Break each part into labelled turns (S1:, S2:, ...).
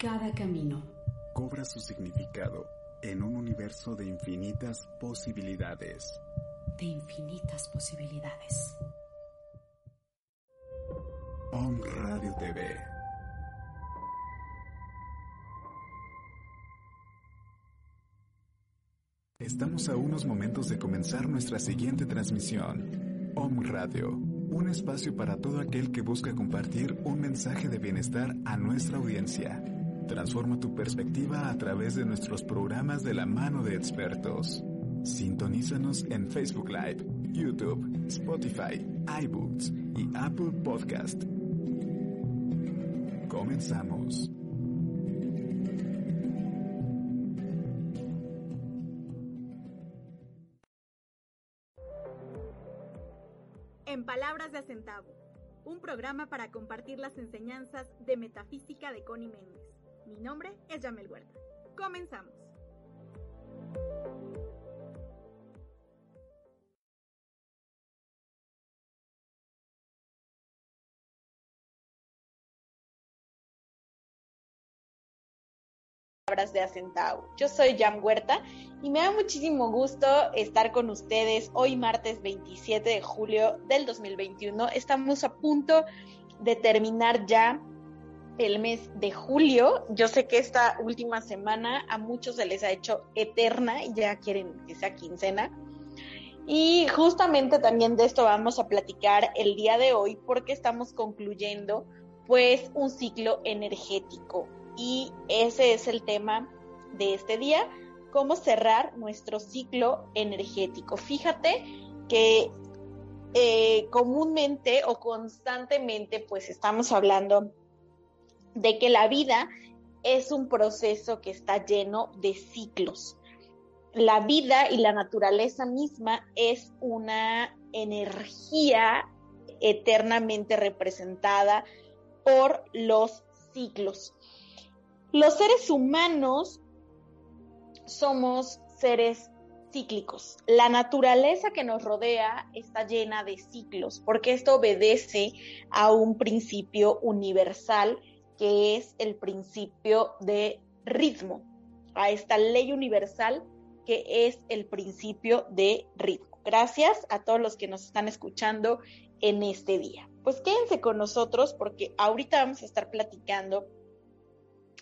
S1: Cada camino
S2: cobra su significado en un universo de infinitas posibilidades.
S1: De infinitas posibilidades.
S2: Om Radio TV. Estamos a unos momentos de comenzar nuestra siguiente transmisión. Om Radio, un espacio para todo aquel que busca compartir un mensaje de bienestar a nuestra audiencia. Transforma tu perspectiva a través de nuestros programas de la mano de expertos. Sintonízanos en Facebook Live, YouTube, Spotify, iBooks y Apple Podcast. Comenzamos.
S3: En Palabras de Acentavo, un programa para compartir las enseñanzas de metafísica de Connie Méndez. Mi nombre es Yamel Huerta. Comenzamos. De. Yo soy Yam Huerta y me da muchísimo gusto estar con ustedes hoy martes 27 de julio del 2021. Estamos a punto de terminar ya el mes de julio. Yo sé que esta última semana a muchos se les ha hecho eterna y ya quieren que sea quincena. Y justamente también de esto vamos a platicar el día de hoy porque estamos concluyendo pues un ciclo energético y ese es el tema de este día, cómo cerrar nuestro ciclo energético. Fíjate que eh, comúnmente o constantemente pues estamos hablando de que la vida es un proceso que está lleno de ciclos. La vida y la naturaleza misma es una energía eternamente representada por los ciclos. Los seres humanos somos seres cíclicos. La naturaleza que nos rodea está llena de ciclos, porque esto obedece a un principio universal que es el principio de ritmo, a esta ley universal que es el principio de ritmo. Gracias a todos los que nos están escuchando en este día. Pues quédense con nosotros porque ahorita vamos a estar platicando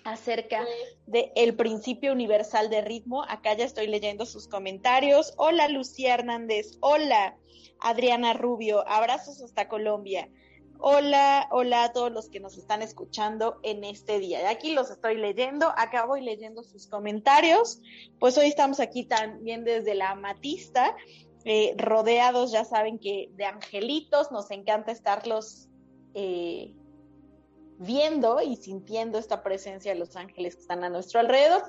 S3: acerca del el principio universal de ritmo. Acá ya estoy leyendo sus comentarios. Hola Lucía Hernández, hola Adriana Rubio, abrazos hasta Colombia. Hola, hola a todos los que nos están escuchando en este día. Aquí los estoy leyendo, acá voy leyendo sus comentarios. Pues hoy estamos aquí también desde la Amatista, eh, rodeados, ya saben que de angelitos, nos encanta estarlos eh, viendo y sintiendo esta presencia de los ángeles que están a nuestro alrededor.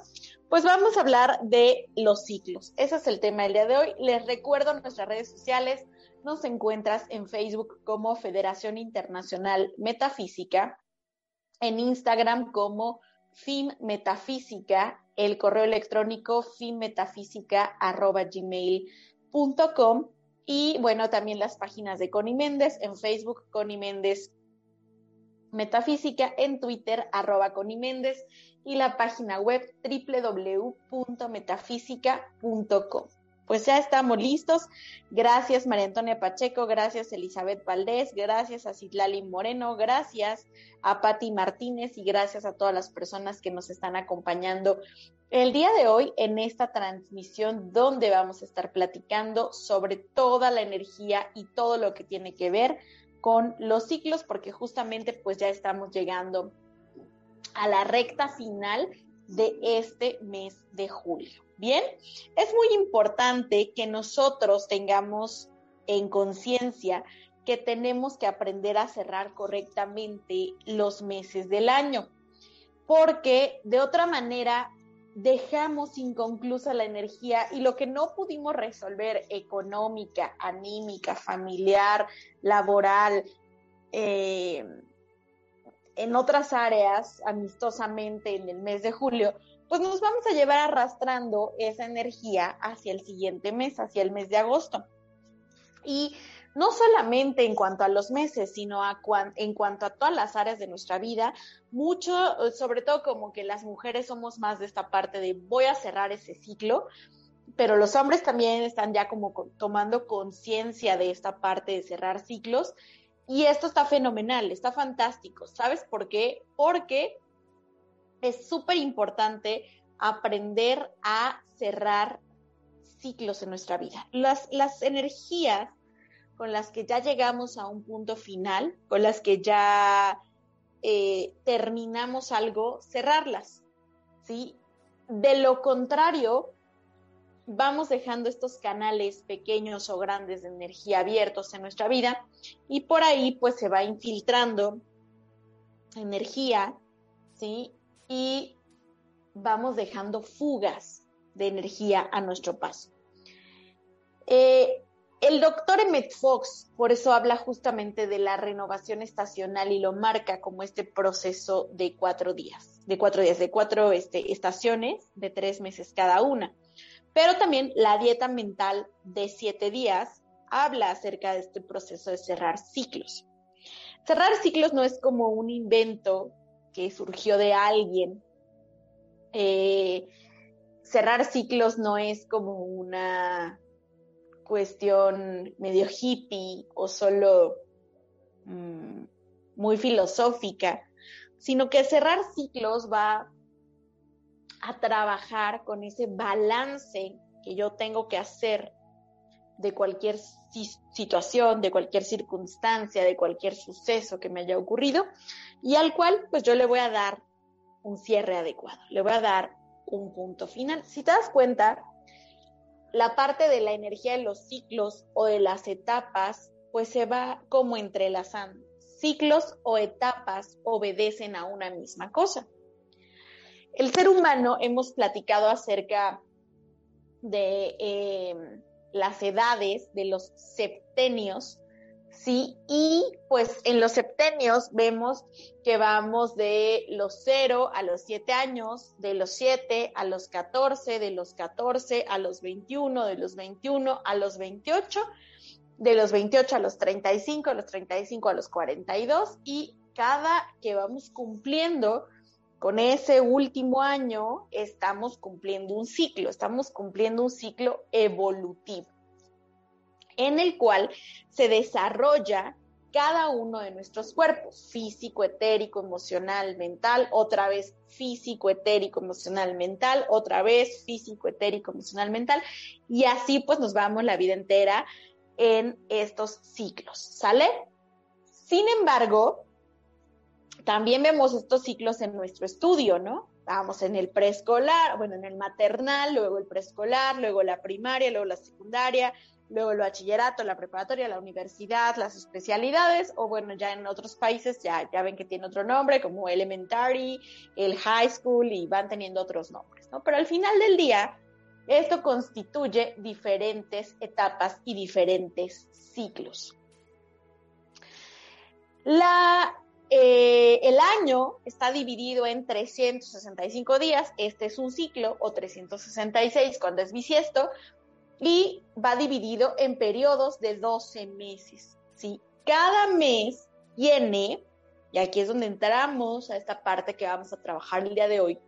S3: Pues vamos a hablar de los ciclos. Ese es el tema del día de hoy. Les recuerdo nuestras redes sociales nos encuentras en Facebook como Federación Internacional Metafísica, en Instagram como FIM Metafísica, el correo electrónico finmetafísica.gmail.com y bueno, también las páginas de Connie Méndez en Facebook, Connie Méndez Metafísica, en Twitter, arroba Connie Méndez y la página web www.metafísica.com pues ya estamos listos. Gracias María Antonia Pacheco, gracias Elizabeth Valdés, gracias a Citlali Moreno, gracias a Patti Martínez y gracias a todas las personas que nos están acompañando el día de hoy en esta transmisión donde vamos a estar platicando sobre toda la energía y todo lo que tiene que ver con los ciclos porque justamente pues ya estamos llegando a la recta final de este mes de julio. Bien, es muy importante que nosotros tengamos en conciencia que tenemos que aprender a cerrar correctamente los meses del año, porque de otra manera dejamos inconclusa la energía y lo que no pudimos resolver económica, anímica, familiar, laboral, eh, en otras áreas amistosamente en el mes de julio, pues nos vamos a llevar arrastrando esa energía hacia el siguiente mes, hacia el mes de agosto. Y no solamente en cuanto a los meses, sino en cuanto a todas las áreas de nuestra vida, mucho, sobre todo como que las mujeres somos más de esta parte de voy a cerrar ese ciclo, pero los hombres también están ya como tomando conciencia de esta parte de cerrar ciclos y esto está fenomenal, está fantástico. ¿Sabes por qué? Porque es súper importante aprender a cerrar ciclos en nuestra vida. Las, las energías con las que ya llegamos a un punto final, con las que ya eh, terminamos algo, cerrarlas, ¿sí? De lo contrario, vamos dejando estos canales pequeños o grandes de energía abiertos en nuestra vida y por ahí pues se va infiltrando energía, ¿sí? Y vamos dejando fugas de energía a nuestro paso. Eh, el doctor Emmett Fox, por eso habla justamente de la renovación estacional y lo marca como este proceso de cuatro días, de cuatro días, de cuatro este, estaciones, de tres meses cada una. Pero también la dieta mental de siete días habla acerca de este proceso de cerrar ciclos. Cerrar ciclos no es como un invento que surgió de alguien. Eh, cerrar ciclos no es como una cuestión medio hippie o solo mm, muy filosófica, sino que cerrar ciclos va a trabajar con ese balance que yo tengo que hacer de cualquier situación, de cualquier circunstancia, de cualquier suceso que me haya ocurrido y al cual pues yo le voy a dar un cierre adecuado, le voy a dar un punto final. Si te das cuenta, la parte de la energía de los ciclos o de las etapas, pues se va como entrelazando. Ciclos o etapas obedecen a una misma cosa. El ser humano hemos platicado acerca de em, las edades, de los septenios, ¿sí? Y pues en los septenios vemos que vamos de los 0 a los 7 años, de los 7 a los 14, de los 14 a los 21, de los 21 a los 28, de los 28 a los 35, de los 35 a los 42 y cada que vamos cumpliendo con ese último año estamos cumpliendo un ciclo, estamos cumpliendo un ciclo evolutivo en el cual se desarrolla cada uno de nuestros cuerpos, físico, etérico, emocional, mental, otra vez físico, etérico, emocional, mental, otra vez físico, etérico, emocional, mental, y así pues nos vamos la vida entera en estos ciclos, ¿sale? Sin embargo, también vemos estos ciclos en nuestro estudio, ¿no? Vamos en el preescolar, bueno, en el maternal, luego el preescolar, luego la primaria, luego la secundaria, luego el bachillerato, la preparatoria, la universidad, las especialidades, o bueno, ya en otros países ya, ya ven que tiene otro nombre, como elementary, el high school, y van teniendo otros nombres, ¿no? Pero al final del día, esto constituye diferentes etapas y diferentes ciclos. La, eh, el año está dividido en 365 días, este es un ciclo, o 366 cuando es bisiesto, y va dividido en periodos de 12 meses. ¿sí? Cada mes tiene, y aquí es donde entramos a esta parte que vamos a trabajar el día de hoy,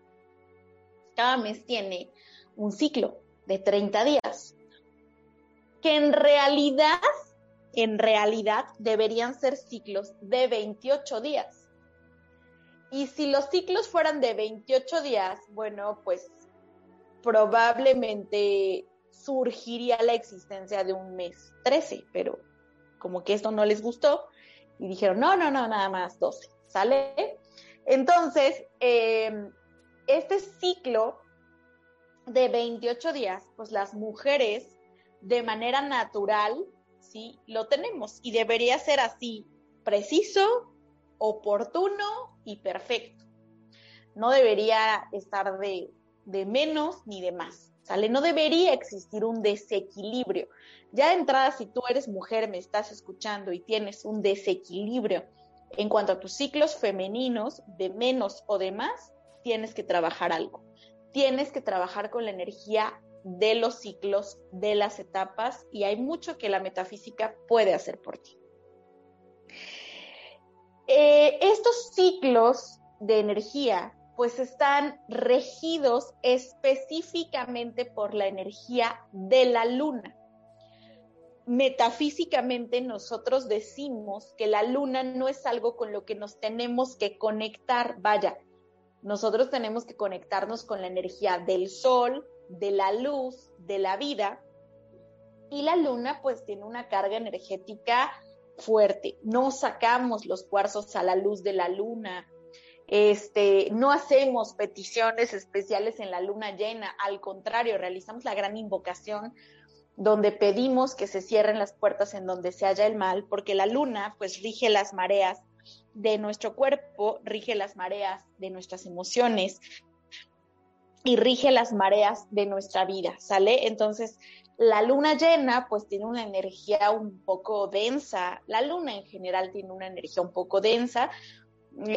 S3: cada mes tiene un ciclo de 30 días, que en realidad, en realidad deberían ser ciclos de 28 días. Y si los ciclos fueran de 28 días, bueno, pues probablemente surgiría la existencia de un mes 13, pero como que esto no les gustó y dijeron, no, no, no, nada más 12, ¿sale? Entonces, em, este ciclo de 28 días, pues las mujeres de manera natural, ¿sí? Lo tenemos y debería ser así, preciso, oportuno y perfecto. No debería estar de, de menos ni de más. No debería existir un desequilibrio. Ya de entrada, si tú eres mujer, me estás escuchando y tienes un desequilibrio en cuanto a tus ciclos femeninos, de menos o de más, tienes que trabajar algo. Tienes que trabajar con la energía de los ciclos, de las etapas, y hay mucho que la metafísica puede hacer por ti. Eh, estos ciclos de energía pues están regidos específicamente por la energía de la luna. Metafísicamente nosotros decimos que la luna no es algo con lo que nos tenemos que conectar, vaya, nosotros tenemos que conectarnos con la energía del sol, de la luz, de la vida, y la luna pues tiene una carga energética fuerte. No sacamos los cuarzos a la luz de la luna, este, no hacemos peticiones especiales en la luna llena, al contrario, realizamos la gran invocación donde pedimos que se cierren las puertas en donde se halla el mal, porque la luna pues rige las mareas de nuestro cuerpo, rige las mareas de nuestras emociones y rige las mareas de nuestra vida, ¿sale? Entonces, la luna llena pues tiene una energía un poco densa, la luna en general tiene una energía un poco densa,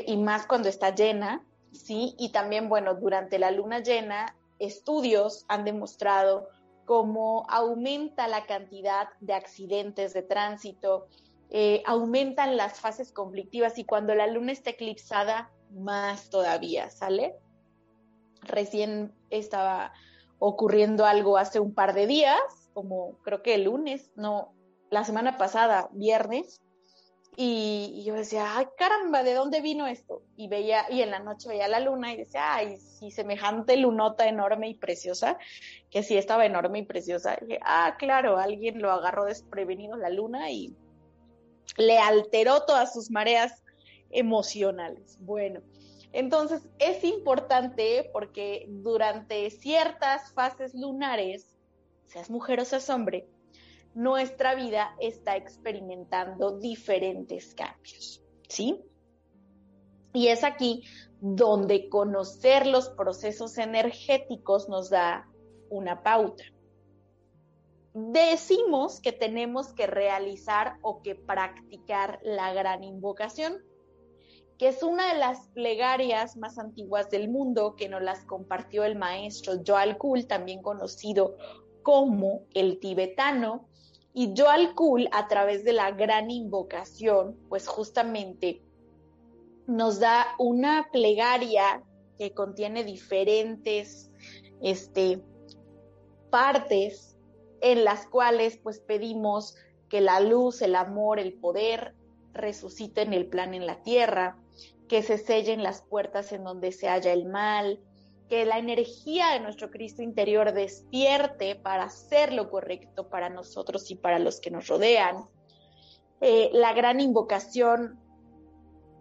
S3: y más cuando está llena, ¿sí? Y también, bueno, durante la luna llena, estudios han demostrado cómo aumenta la cantidad de accidentes de tránsito, eh, aumentan las fases conflictivas y cuando la luna está eclipsada, más todavía, ¿sale? Recién estaba ocurriendo algo hace un par de días, como creo que el lunes, no, la semana pasada, viernes, y, yo decía, ay caramba, ¿de dónde vino esto? Y veía, y en la noche veía la luna y decía, ay, sí, semejante lunota enorme y preciosa, que sí estaba enorme y preciosa. Y dije, ah, claro, alguien lo agarró desprevenido la luna y le alteró todas sus mareas emocionales. Bueno, entonces es importante porque durante ciertas fases lunares, seas mujer o seas hombre, nuestra vida está experimentando diferentes cambios, ¿sí? Y es aquí donde conocer los procesos energéticos nos da una pauta. Decimos que tenemos que realizar o que practicar la gran invocación, que es una de las plegarias más antiguas del mundo que nos las compartió el maestro Joal Kul, también conocido como el tibetano, y Joal Kul, a través de la gran invocación, pues justamente nos da una plegaria que contiene diferentes este, partes en las cuales pues pedimos que la luz, el amor, el poder resuciten el plan en la tierra, que se sellen las puertas en donde se halla el mal, que la energía de nuestro Cristo interior despierte para hacer lo correcto para nosotros y para los que nos rodean. Eh, la gran invocación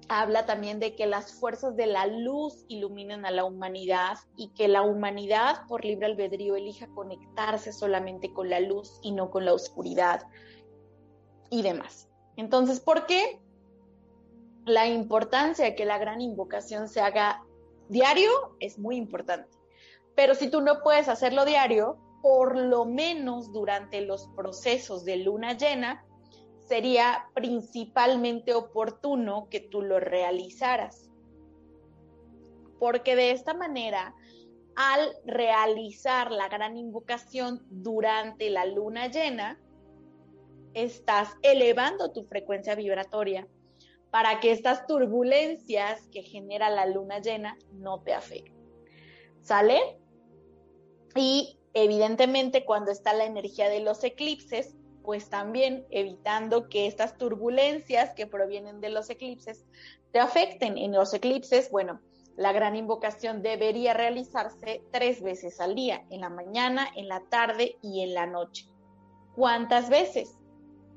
S3: habla también de que las fuerzas de la luz iluminen a la humanidad y que la humanidad por libre albedrío elija conectarse solamente con la luz y no con la oscuridad y demás. Entonces, ¿por qué la importancia de que la gran invocación se haga diario es muy importante. Pero si tú no puedes hacerlo diario, por lo menos durante los procesos de luna llena, sería principalmente oportuno que tú lo realizaras. Porque de esta manera, al realizar la gran invocación durante la luna llena, estás elevando tu frecuencia vibratoria para que estas turbulencias que genera la luna llena no te afecten. ¿Sale? Y evidentemente cuando está la energía de los eclipses, pues también evitando que estas turbulencias que provienen de los eclipses te afecten. En los eclipses, bueno, la gran invocación debería realizarse tres veces al día, en la mañana, en la tarde y en la noche. ¿Cuántas veces?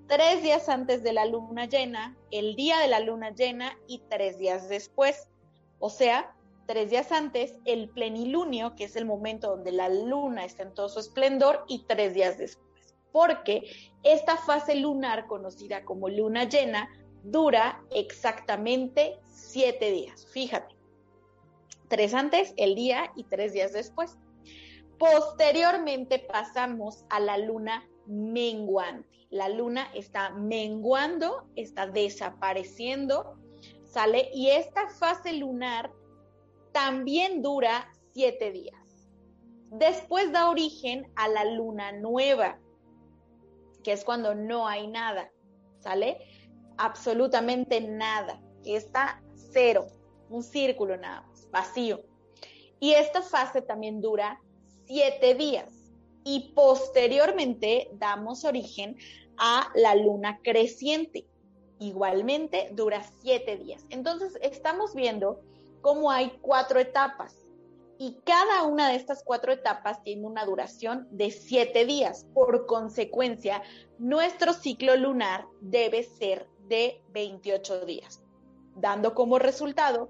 S3: Tres días antes de la luna llena, el día de la luna llena y tres días después. O sea, tres días antes, el plenilunio, que es el momento donde la luna está en todo su esplendor, y tres días después. Porque esta fase lunar, conocida como luna llena, dura exactamente siete días. Fíjate, tres antes, el día y tres días después. Posteriormente pasamos a la luna menguante. La luna está menguando, está desapareciendo, ¿sale? Y esta fase lunar también dura siete días. Después da origen a la luna nueva, que es cuando no hay nada, ¿sale? Absolutamente nada. Está cero, un círculo nada más, vacío. Y esta fase también dura siete días y posteriormente damos origen a la luna creciente. Igualmente dura siete días. Entonces estamos viendo cómo hay cuatro etapas y cada una de estas cuatro etapas tiene una duración de siete días. Por consecuencia, nuestro ciclo lunar debe ser de 28 días, dando como resultado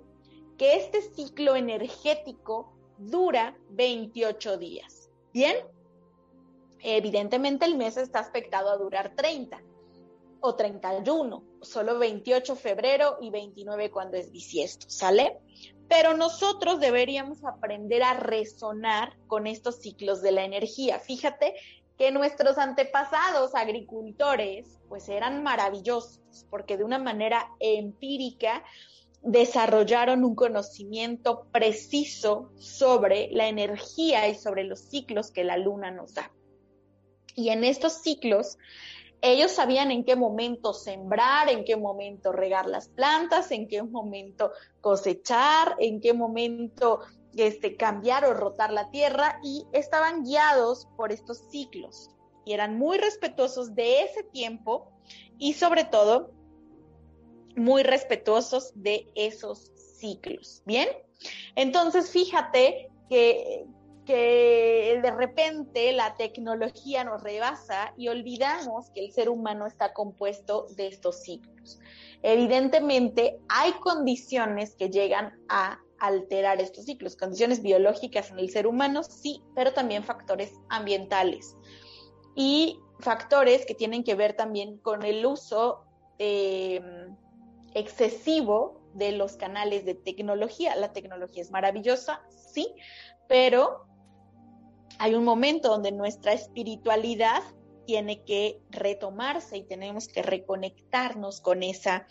S3: que este ciclo energético dura 28 días. Bien, evidentemente el mes está expectado a durar 30 o 31, solo 28 febrero y 29 cuando es bisiesto, ¿sale? Pero nosotros deberíamos aprender a resonar con estos ciclos de la energía. Fíjate que nuestros antepasados agricultores pues eran maravillosos porque de una manera empírica desarrollaron un conocimiento preciso sobre la energía y sobre los ciclos que la luna nos da. Y en estos ciclos ellos sabían en qué momento sembrar, en qué momento regar las plantas, en qué momento cosechar, en qué momento este, cambiar o rotar la tierra y estaban guiados por estos ciclos y eran muy respetuosos de ese tiempo y sobre todo muy respetuosos de esos ciclos. Bien, entonces fíjate que, que de repente la tecnología nos rebasa y olvidamos que el ser humano está compuesto de estos ciclos. Evidentemente hay condiciones que llegan a alterar estos ciclos, condiciones biológicas en el ser humano, sí, pero también factores ambientales y factores que tienen que ver también con el uso eh, excesivo de los canales de tecnología. La tecnología es maravillosa, sí, pero hay un momento donde nuestra espiritualidad tiene que retomarse y tenemos que reconectarnos con esa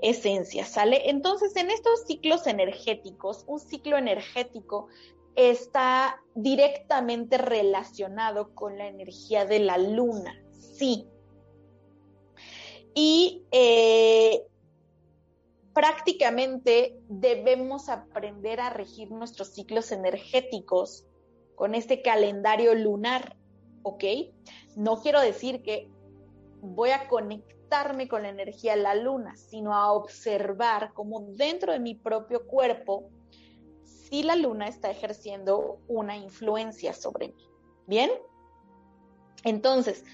S3: esencia, ¿sale? Entonces, en estos ciclos energéticos, un ciclo energético está directamente relacionado con la energía de la luna, sí. Y eh, prácticamente debemos aprender a regir nuestros ciclos energéticos con este calendario lunar, ¿ok? No quiero decir que voy a conectarme con la energía de la luna, sino a observar cómo dentro de mi propio cuerpo, si la luna está ejerciendo una influencia sobre mí. ¿Bien? Entonces,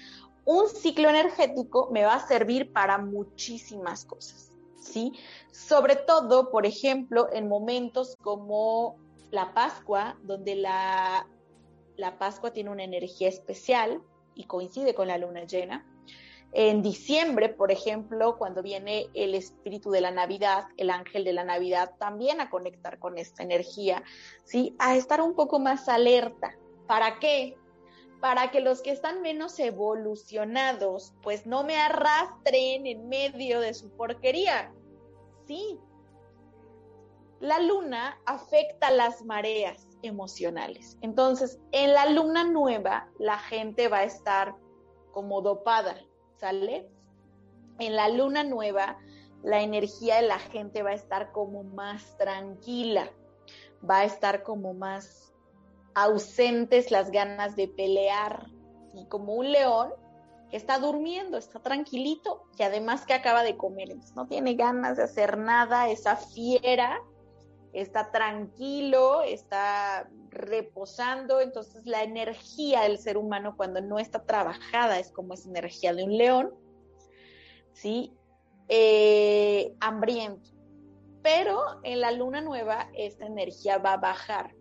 S3: un ciclo energético me va a servir para muchísimas cosas, ¿sí? Sobre todo, por ejemplo, en momentos como la Pascua, donde la, la Pascua tiene una energía especial y coincide con la luna llena. En diciembre, por ejemplo, cuando viene el espíritu de la Navidad, el ángel de la Navidad, también a conectar con esta energía, ¿sí? A estar un poco más alerta. ¿Para qué? Para que los que están menos evolucionados, pues no me arrastren en medio de su porquería. Sí, la luna afecta las mareas emocionales. Entonces, en la luna nueva, la gente va a estar como dopada, ¿sale? En la luna nueva, la energía de la gente va a estar como más tranquila, va a estar como más ausentes las ganas de pelear y como un león que está durmiendo, está tranquilito y además que acaba de comer, no tiene ganas de hacer nada, esa fiera está tranquilo, está reposando, entonces la energía del ser humano cuando no está trabajada es como esa energía de un león, ¿sí? Eh, hambriento. Pero en la luna nueva esta energía va a bajar,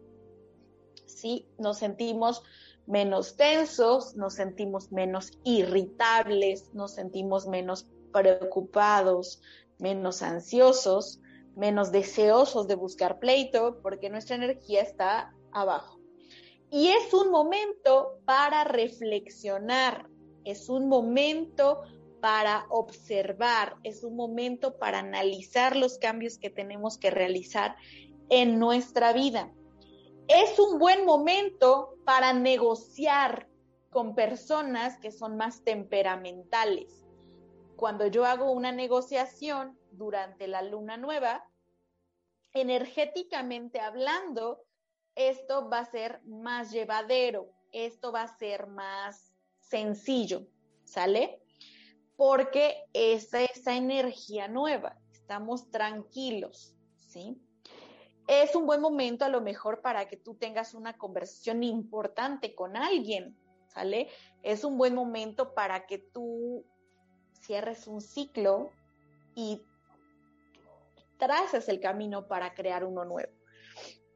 S3: ¿sí? Nos sentimos menos tensos, nos sentimos menos irritables, nos sentimos menos preocupados, menos ansiosos, menos deseosos de buscar pleito porque nuestra energía está abajo. Y es un momento para reflexionar, es un momento para observar, es un momento para analizar los cambios que tenemos que realizar en nuestra vida. Es un buen momento para negociar con personas que son más temperamentales. Cuando yo hago una negociación durante la luna nueva, energéticamente hablando, esto va a ser más llevadero, esto va a ser más sencillo, ¿sale? Porque es esa energía nueva, estamos tranquilos, ¿sí? Es un buen momento a lo mejor para que tú tengas una conversación importante con alguien, ¿sale? Es un buen momento para que tú cierres un ciclo y traces el camino para crear uno nuevo.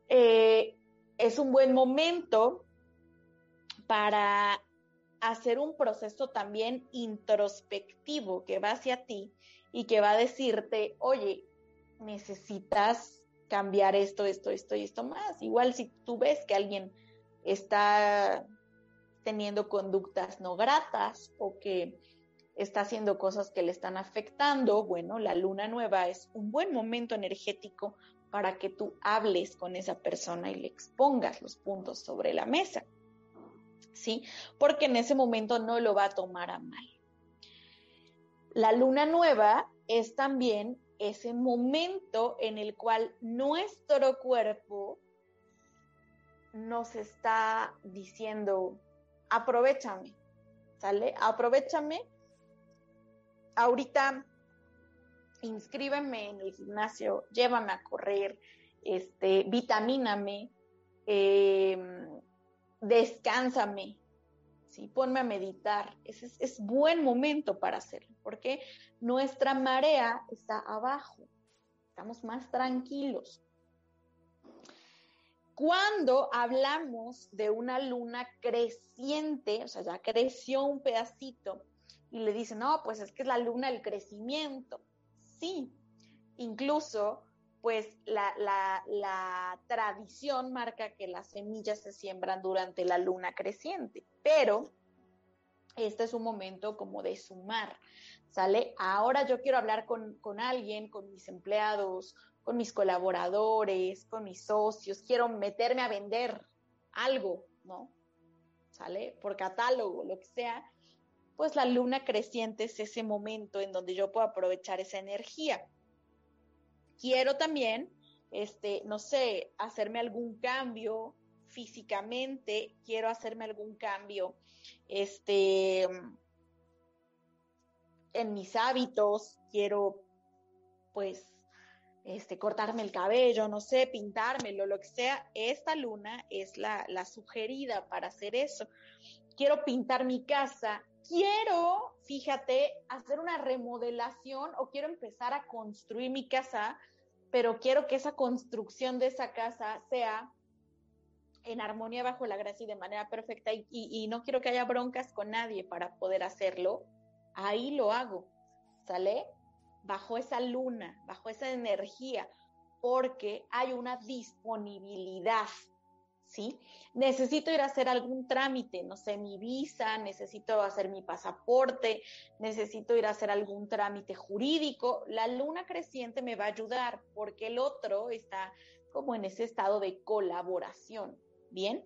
S3: Eh, es un buen momento para hacer un proceso también introspectivo que va hacia ti y que va a decirte, oye, necesitas cambiar esto, esto, esto y esto más. Igual si tú ves que alguien está teniendo conductas no gratas o que está haciendo cosas que le están afectando, bueno, la luna nueva es un buen momento energético para que tú hables con esa persona y le expongas los puntos sobre la mesa. ¿Sí? Porque en ese momento no lo va a tomar a mal. La luna nueva es también ese momento en el cual nuestro cuerpo nos está diciendo, aprovechame, ¿sale? Aprovechame. Ahorita inscríbeme en el gimnasio, llévame a correr, este, vitamíname, eh, descánsame, ¿sí? ponme a meditar. Ese es, es, buen momento para hacerlo, porque nuestra marea está abajo, estamos más tranquilos. Cuando hablamos de una luna creciente, o sea, ya creció un pedacito, y le dicen, no, pues es que es la luna del crecimiento. Sí, incluso, pues la, la, la tradición marca que las semillas se siembran durante la luna creciente, pero este es un momento como de sumar, ¿sale? Ahora yo quiero hablar con, con alguien, con mis empleados, con mis colaboradores, con mis socios, quiero meterme a vender algo, ¿no? ¿Sale? Por catálogo, lo que sea, pues la luna creciente es ese momento en donde yo puedo aprovechar esa energía. Quiero también, este, no sé, hacerme algún cambio físicamente, quiero hacerme algún cambio, este, en mis hábitos, quiero, pues, este, cortarme el cabello, no sé, pintármelo, lo que sea, esta luna es la, la sugerida para hacer eso. Quiero pintar mi casa, quiero, fíjate, hacer una remodelación o quiero empezar a construir mi casa, pero quiero que esa construcción de esa casa sea en armonía bajo la gracia y de manera perfecta y, y, no quiero que haya broncas con nadie para poder hacerlo, ahí lo hago, ¿sale? bajo esa luna, bajo esa energía, porque hay una disponibilidad, ¿sí? Necesito ir a hacer algún trámite, no sé, mi visa, necesito hacer mi pasaporte, necesito ir a hacer algún trámite jurídico. La luna creciente me va a ayudar porque el otro está como en ese estado de colaboración. Bien,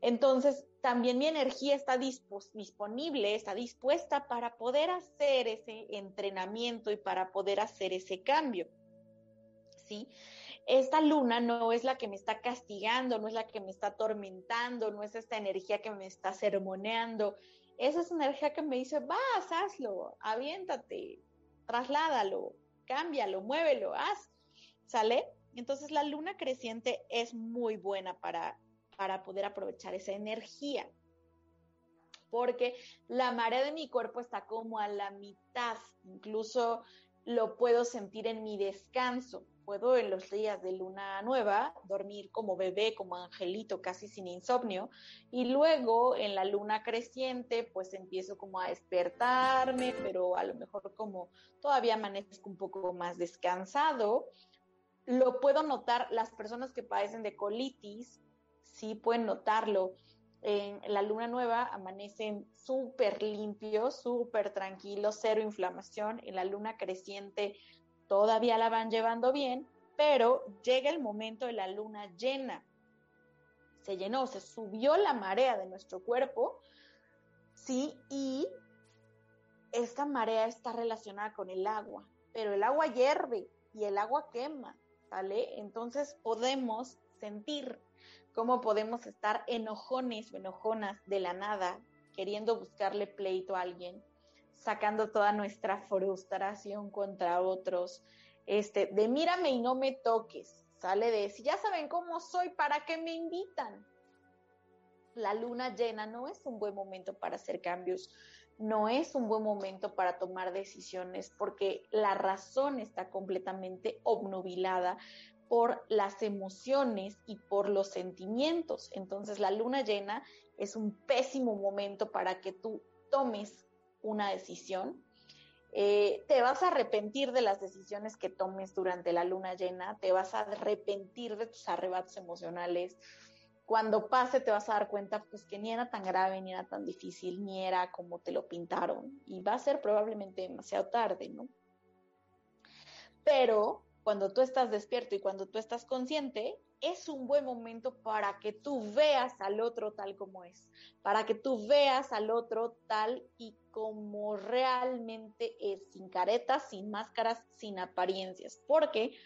S3: entonces también mi energía está disponible, está dispuesta para poder hacer ese entrenamiento y para poder hacer ese cambio. ¿Sí? Esta luna no es la que me está castigando, no es la que me está atormentando, no es esta energía que me está sermoneando. Esa es energía que me dice, vas, hazlo, aviéntate, trasládalo, cámbialo, muévelo, haz, ¿sale? Entonces la luna creciente es muy buena para, para poder aprovechar esa energía. Porque la marea de mi cuerpo está como a la mitad, incluso lo puedo sentir en mi descanso. Puedo en los días de luna nueva dormir como bebé, como angelito, casi sin insomnio. Y luego en la luna creciente, pues empiezo como a despertarme, pero a lo mejor como todavía amanezco un poco más descansado. Lo puedo notar las personas que padecen de colitis, sí pueden notarlo. En la luna nueva amanecen súper limpios, súper tranquilos, cero inflamación. En la luna creciente todavía la van llevando bien, pero llega el momento de la luna llena. se llenó, se subió la marea de nuestro cuerpo, ¿sí? Y esta marea está relacionada con el agua, pero el agua hierve y el agua quema, ¿vale? Entonces podemos sentir cómo podemos estar enojones o enojonas de la nada, queriendo buscarle pleito a alguien, sacando toda nuestra frustración contra otros, este, de mírame y no me toques, sale de si ya saben cómo soy, ¿para qué me invitan? La luna llena no es un buen momento para hacer cambios, no es un buen momento para tomar decisiones porque la razón está completamente obnubilada por las emociones y por los sentimientos. Entonces la luna llena es un pésimo momento para que tú tomes una decisión. Eh, te vas a arrepentir de las decisiones que tomes durante la luna llena, te vas a arrepentir de tus arrebatos emocionales. Cuando pase te vas a dar cuenta pues que ni era tan grave, ni era tan difícil, ni era como te lo pintaron y va a ser probablemente demasiado tarde, ¿no? Pero cuando tú estás despierto y cuando tú estás consciente, es un buen momento para que tú veas al otro tal como es, para que tú veas al otro tal y como realmente es, sin caretas, sin máscaras, sin apariencias, porque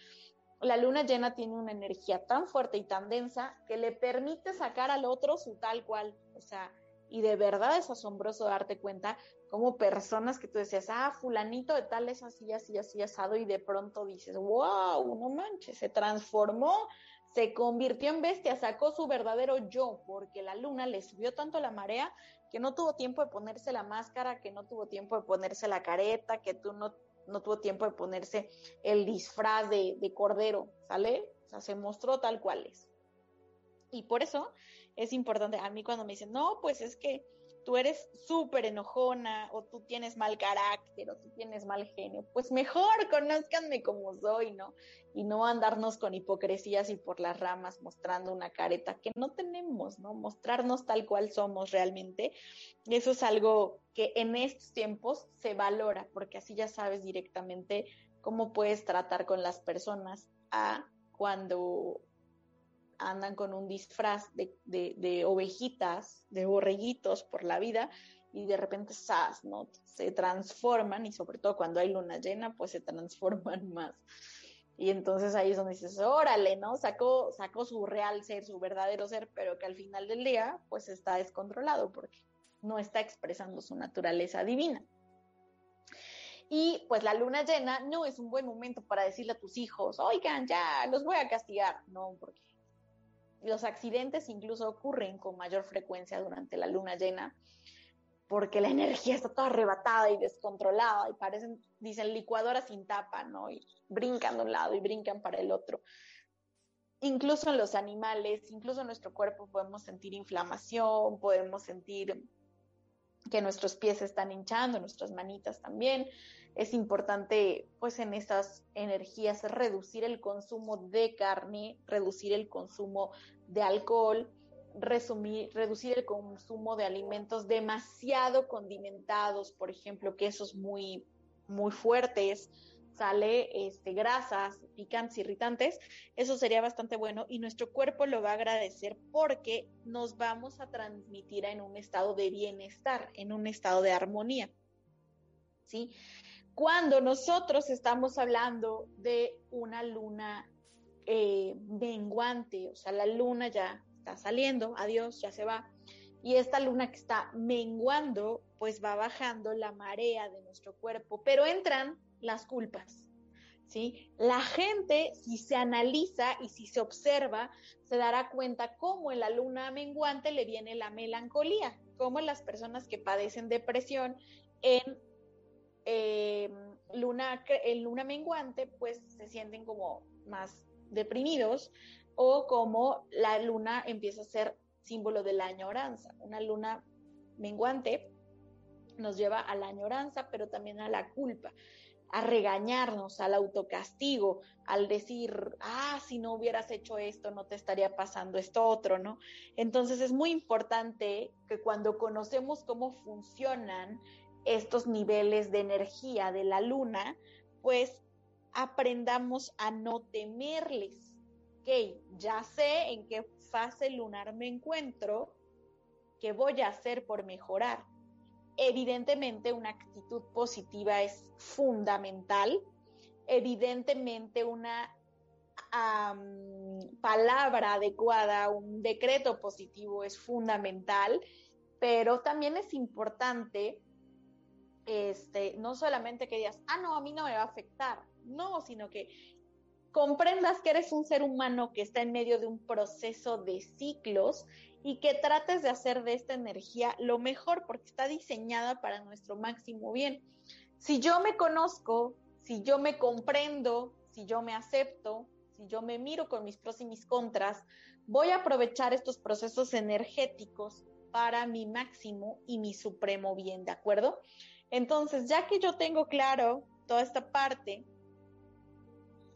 S3: la luna llena tiene una energía tan fuerte y tan densa que le permite sacar al otro su tal cual, o sea, y de verdad es asombroso darte cuenta como personas que tú decías, ah, fulanito de tal es así, así, así, asado, y de pronto dices, wow, no manches, se transformó, se convirtió en bestia, sacó su verdadero yo, porque la luna le subió tanto la marea que no tuvo tiempo de ponerse la máscara, que no tuvo tiempo de ponerse la careta, que tú no, no tuvo tiempo de ponerse el disfraz de, de cordero, ¿sale? O sea, se mostró tal cual es. Y por eso es importante, a mí cuando me dicen, no, pues es que tú eres súper enojona o tú tienes mal carácter o tú tienes mal genio, pues mejor conózcanme como soy, ¿no? Y no andarnos con hipocresías y por las ramas mostrando una careta que no tenemos, ¿no? Mostrarnos tal cual somos realmente. Eso es algo que en estos tiempos se valora porque así ya sabes directamente cómo puedes tratar con las personas a cuando andan con un disfraz de, ovejitas, de borreguitos por la vida y de repente ¡zas! ¿no? Se transforman y sobre todo cuando hay luna llena, pues se transforman más. Y entonces ahí es donde dices, órale, ¿no? Sacó, sacó su real ser, su verdadero ser, pero que al final del día, pues está descontrolado porque no está expresando su naturaleza divina. Y pues la luna llena no es un buen momento para decirle a tus hijos, oigan, ya, los voy a castigar. No, porque los accidentes incluso ocurren con mayor frecuencia durante la luna llena, porque la energía está toda arrebatada y descontrolada y parecen, dicen, licuadora sin tapa, ¿no? Y brincan de un lado y brincan para el otro. Incluso en los animales, incluso en nuestro cuerpo podemos sentir inflamación, podemos sentir que nuestros pies se están hinchando, nuestras manitas también. Es importante, pues en estas energías, reducir el consumo de carne, reducir el consumo de alcohol, reducir el consumo de alimentos demasiado condimentados, por ejemplo, quesos muy, muy fuertes, sale este, grasas, picantes, irritantes, eso sería bastante bueno y nuestro cuerpo lo va a agradecer porque nos vamos a transmitir en un estado de bienestar, en un estado de armonía. ¿Sí? Cuando nosotros estamos hablando de una luna eh, menguante, o sea, la luna ya está saliendo, adiós, ya se va, y esta luna que está menguando, pues va bajando la marea de nuestro cuerpo, pero entran las culpas. ¿Sí? La gente, si se analiza y si se observa, se dará cuenta cómo en la luna menguante le viene la melancolía, cómo en las personas que padecen depresión en eh, luna, en luna menguante, pues se sienten como más deprimidos o como la luna empieza a ser símbolo de la añoranza. Una luna menguante nos lleva a la añoranza, pero también a la culpa, a regañarnos, al autocastigo, al decir, ah, si no hubieras hecho esto, no te estaría pasando esto otro, ¿no? Entonces es muy importante que cuando conocemos cómo funcionan estos niveles de energía de la luna, pues aprendamos a no temerles, ok, ya sé en qué fase lunar me encuentro, qué voy a hacer por mejorar. Evidentemente una actitud positiva es fundamental, evidentemente una palabra adecuada, un decreto positivo es fundamental, pero también es importante, este, no solamente que digas, ah, no, a mí no me va a afectar, no, sino que comprendas que eres un ser humano que está en medio de un proceso de ciclos y que trates de hacer de esta energía lo mejor porque está diseñada para nuestro máximo bien. Si yo me conozco, si yo me comprendo, si yo me acepto, si yo me miro con mis pros y mis contras, voy a aprovechar estos procesos energéticos para mi máximo y mi supremo bien, ¿de acuerdo? Entonces, ya que yo tengo claro toda esta parte,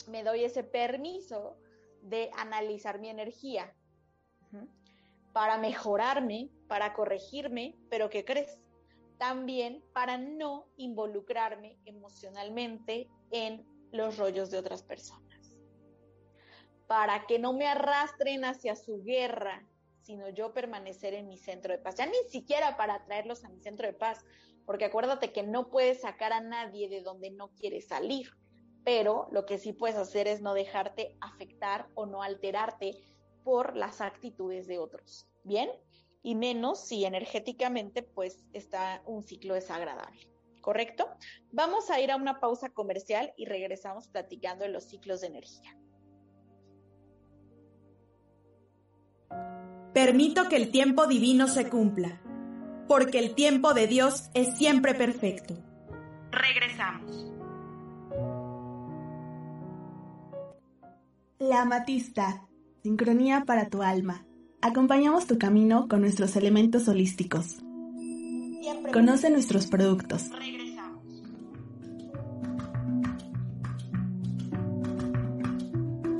S3: me doy ese permiso de analizar mi energía para mejorarme, para corregirme, pero ¿qué crees? También para no involucrarme emocionalmente en los rollos de otras personas. Para que no me arrastren hacia su guerra, sino yo permanecer en mi centro de paz. Ya ni siquiera para traerlos a mi centro de paz, porque acuérdate que no puedes sacar a nadie de donde no quiere salir pero lo que sí puedes hacer es no dejarte afectar o no alterarte por las actitudes de otros, ¿bien? Y menos si energéticamente pues está un ciclo desagradable, ¿correcto? Vamos a ir a una pausa comercial y regresamos platicando de los ciclos de energía.
S4: Permito que el tiempo divino se cumpla, porque el tiempo de Dios es siempre perfecto. Regresamos.
S5: La amatista, sincronía para tu alma. Acompañamos tu camino con nuestros elementos holísticos. Conoce nuestros productos.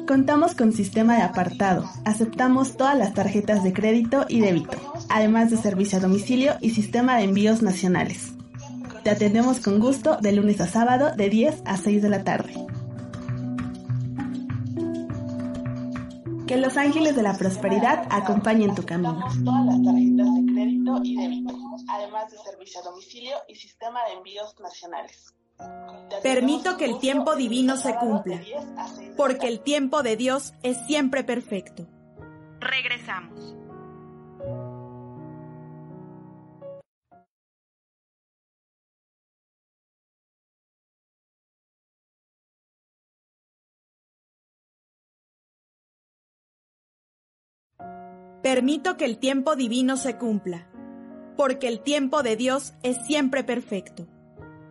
S5: Contamos con sistema de apartado. Aceptamos todas las tarjetas de crédito y débito, además de servicio a domicilio y sistema de envíos nacionales. Te atendemos con gusto de lunes a sábado de 10 a 6 de la tarde. Que los ángeles de la prosperidad acompañen tu camino.
S6: todas las tarjetas de crédito y débito, además de servicio a domicilio y sistema de envíos nacionales.
S4: Permito que el tiempo divino se cumpla, porque el tiempo de Dios es siempre perfecto. Regresamos. Permito que el tiempo divino se cumpla, porque el tiempo de Dios es siempre perfecto.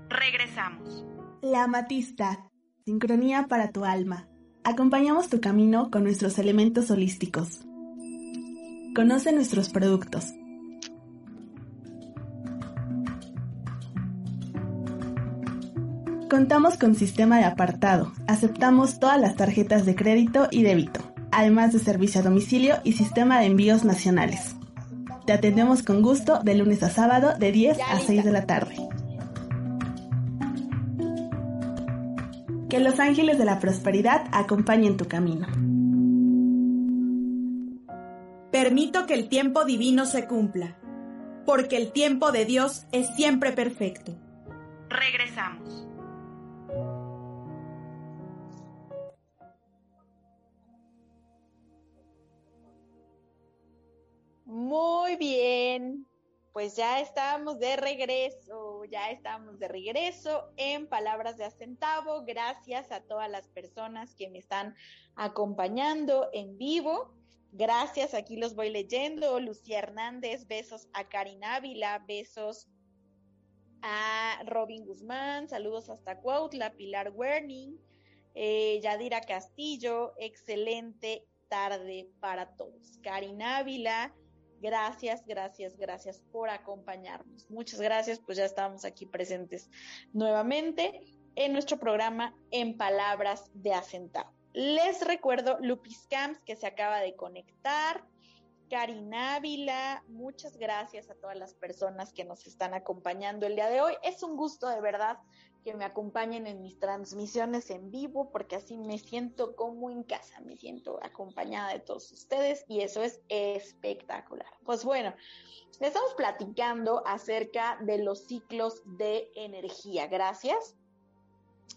S4: Regresamos.
S5: La amatista, sincronía para tu alma. Acompañamos tu camino con nuestros elementos holísticos. Conoce nuestros productos. Contamos con sistema de apartado. Aceptamos todas las tarjetas de crédito y débito además de servicio a domicilio y sistema de envíos nacionales. Te atendemos con gusto de lunes a sábado de 10 a 6 de la tarde. Que los ángeles de la prosperidad acompañen tu camino.
S4: Permito que el tiempo divino se cumpla, porque el tiempo de Dios es siempre perfecto. Regresamos.
S3: Muy bien, pues ya estamos de regreso, ya estamos de regreso en Palabras de Acentavo. Gracias a todas las personas que me están acompañando en vivo. Gracias, aquí los voy leyendo. Lucía Hernández, besos a Karina Ávila, besos a Robin Guzmán, saludos hasta Cuautla, Pilar Werning, eh, Yadira Castillo, excelente tarde para todos. Karina Ávila, Gracias, gracias, gracias por acompañarnos. Muchas gracias, pues ya estamos aquí presentes nuevamente en nuestro programa En Palabras de Acentado. Les recuerdo Lupis Camps que se acaba de conectar, Karina Ávila, muchas gracias a todas las personas que nos están acompañando el día de hoy. Es un gusto de verdad que me acompañen en mis transmisiones en vivo, porque así me siento como en casa, me siento acompañada de todos ustedes y eso es espectacular. Pues bueno, estamos platicando acerca de los ciclos de energía. Gracias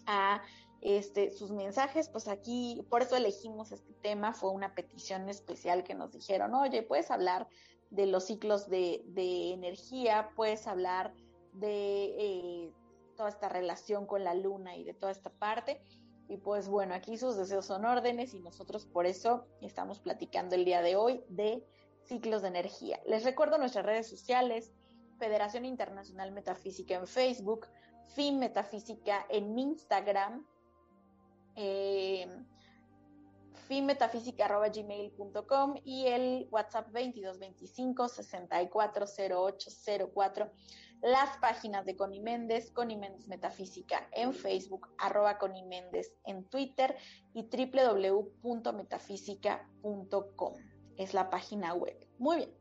S3: a este, sus mensajes, pues aquí, por eso elegimos este tema, fue una petición especial que nos dijeron, oye, puedes hablar de los ciclos de, energía, puedes hablar de eh, toda esta relación con la luna y de toda esta parte. Y pues bueno, aquí sus deseos son órdenes y nosotros por eso estamos platicando el día de hoy de ciclos de energía. Les recuerdo nuestras redes sociales, Federación Internacional Metafísica en Facebook, FIM Metafísica en Instagram, eh, finmetafísica.gmail.com y el WhatsApp 2225 640804 las páginas de Connie Méndez, Connie Méndez Metafísica en Facebook, arroba Connie en Twitter y www.metafísica.com es la página web. Muy bien,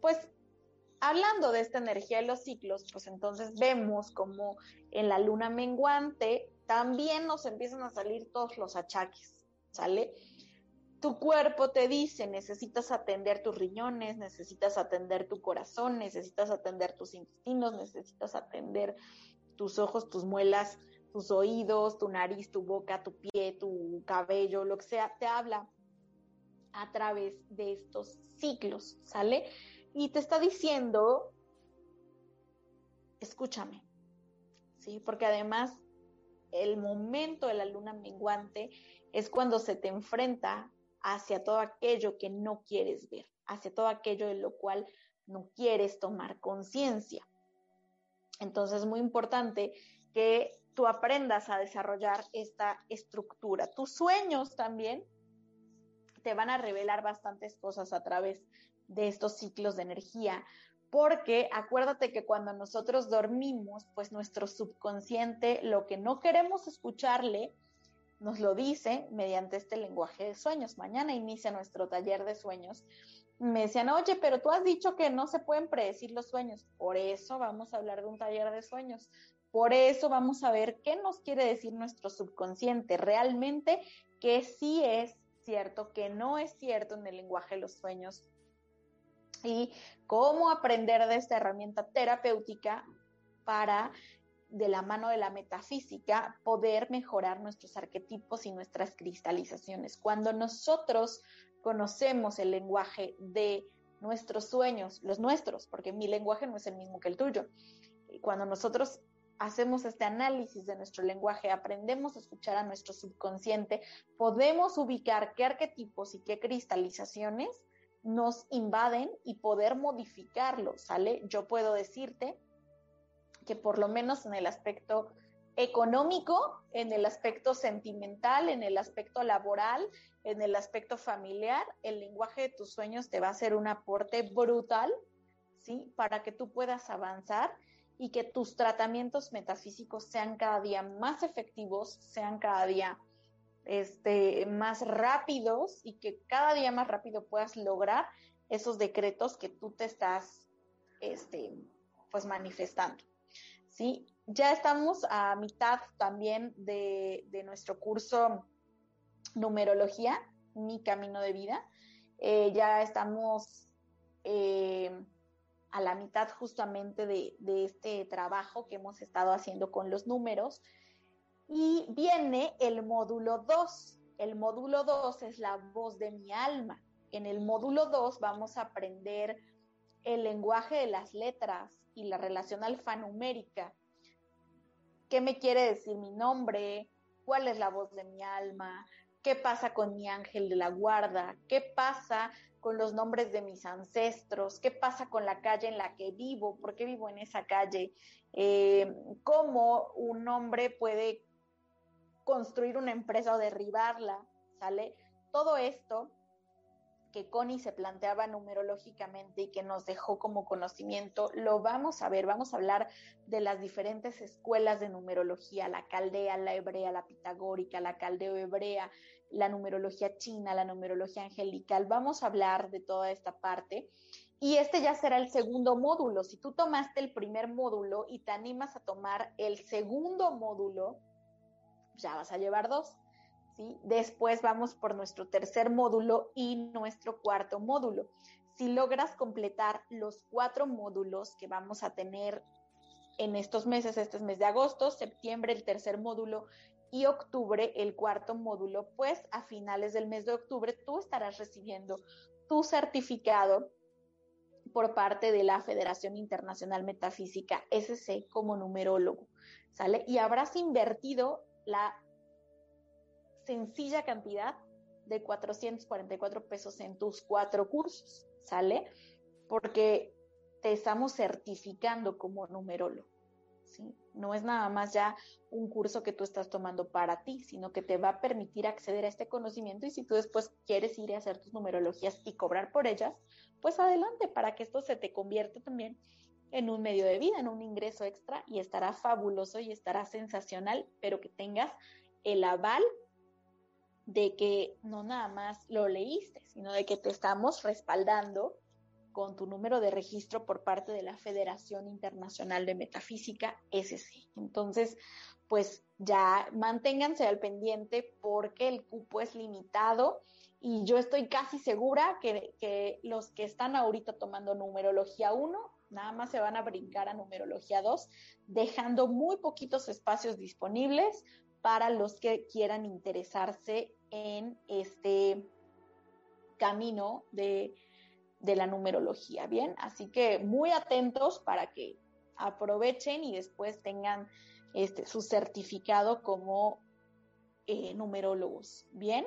S3: pues hablando de esta energía de los ciclos, pues entonces vemos como en la luna menguante también nos empiezan a salir todos los achaques, ¿sale? Tu cuerpo te dice, necesitas atender tus riñones, necesitas atender tu corazón, necesitas atender tus intestinos, necesitas atender tus ojos, tus muelas, tus oídos, tu nariz, tu boca, tu pie, tu cabello, lo que sea, te habla a través de estos ciclos, ¿sale? Y te está diciendo, escúchame, ¿sí? Porque además el momento de la luna menguante es cuando se te enfrenta hacia todo aquello que no quieres ver, hacia todo aquello de lo cual no quieres tomar conciencia. Entonces es muy importante que tú aprendas a desarrollar esta estructura. Tus sueños también te van a revelar bastantes cosas a través de estos ciclos de energía, porque acuérdate que cuando nosotros dormimos, pues nuestro subconsciente, lo que no queremos escucharle, nos lo dice mediante este lenguaje de sueños. Mañana inicia nuestro taller de sueños. Me decían, oye, pero tú has dicho que no se pueden predecir los sueños. Por eso vamos a hablar de un taller de sueños. Por eso vamos a ver qué nos quiere decir nuestro subconsciente realmente, que sí es cierto, que no es cierto en el lenguaje de los sueños. Y cómo aprender de esta herramienta terapéutica para de la mano de la metafísica, poder mejorar nuestros arquetipos y nuestras cristalizaciones. Cuando nosotros conocemos el lenguaje de nuestros sueños, los nuestros, porque mi lenguaje no es el mismo que el tuyo, cuando nosotros hacemos este análisis de nuestro lenguaje, aprendemos a escuchar a nuestro subconsciente, podemos ubicar qué arquetipos y qué cristalizaciones nos invaden y poder modificarlo, ¿sale? Yo puedo decirte que por lo menos en el aspecto económico, en el aspecto sentimental, en el aspecto laboral, en el aspecto familiar, el lenguaje de tus sueños te va a ser un aporte brutal, ¿sí? Para que tú puedas avanzar y que tus tratamientos metafísicos sean cada día más efectivos, sean cada día este, más rápidos y que cada día más rápido puedas lograr esos decretos que tú te estás, este, pues manifestando. ¿Sí? Ya estamos a mitad también de, nuestro curso Numerología, mi camino de vida. Eh, ya estamos eh, a la mitad justamente de, de, este trabajo que hemos estado haciendo con los números. Y viene el módulo 2. El módulo 2 es la voz de mi alma. En el módulo 2 vamos a aprender el lenguaje de las letras y la relación alfanumérica. ¿Qué me quiere decir mi nombre? ¿Cuál es la voz de mi alma? ¿Qué pasa con mi ángel de la guarda? ¿Qué pasa con los nombres de mis ancestros? ¿Qué pasa con la calle en la que vivo? ¿Por qué vivo en esa calle? Eh, ¿Cómo un hombre puede construir una empresa o derribarla? ¿Sale? Todo esto que Connie se planteaba numerológicamente y que nos dejó como conocimiento, lo vamos a ver, vamos a hablar de las diferentes escuelas de numerología, la caldea, la hebrea, la pitagórica, la caldeo-hebrea, la numerología china, la numerología angelical. Vamos a hablar de toda esta parte. Y este ya será el segundo módulo. Si tú tomaste el primer módulo y te animas a tomar el segundo módulo, ya vas a llevar dos. Después vamos por nuestro tercer módulo y nuestro cuarto módulo. Si logras completar los cuatro módulos que vamos a tener en estos meses, este es mes de agosto, septiembre el tercer módulo y octubre el cuarto módulo, pues a finales del mes de octubre tú estarás recibiendo tu certificado por parte de la Federación Internacional Metafísica SC como numerólogo, ¿sale? Y habrás invertido la sencilla cantidad de 444 pesos en tus cuatro cursos, ¿sale? Porque te estamos certificando como numerólogo. ¿sí? No es nada más ya un curso que tú estás tomando para ti, sino que te va a permitir acceder a este conocimiento y si tú después quieres ir a hacer tus numerologías y cobrar por ellas, pues adelante para que esto se te convierta también en un medio de vida, en un ingreso extra y estará fabuloso y estará sensacional, pero que tengas el aval de que no nada más lo leíste, sino de que te estamos respaldando con tu número de registro por parte de la Federación Internacional de Metafísica, SC. Entonces, pues ya manténganse al pendiente porque el cupo es limitado y yo estoy casi segura que, que los que están ahorita tomando numerología 1 nada más se van a brincar a numerología 2, dejando muy poquitos espacios disponibles para los que quieran interesarse en este camino de de la numerología, ¿bien? Así que muy atentos para que aprovechen y después tengan este, su certificado como eh, numerólogos, ¿bien?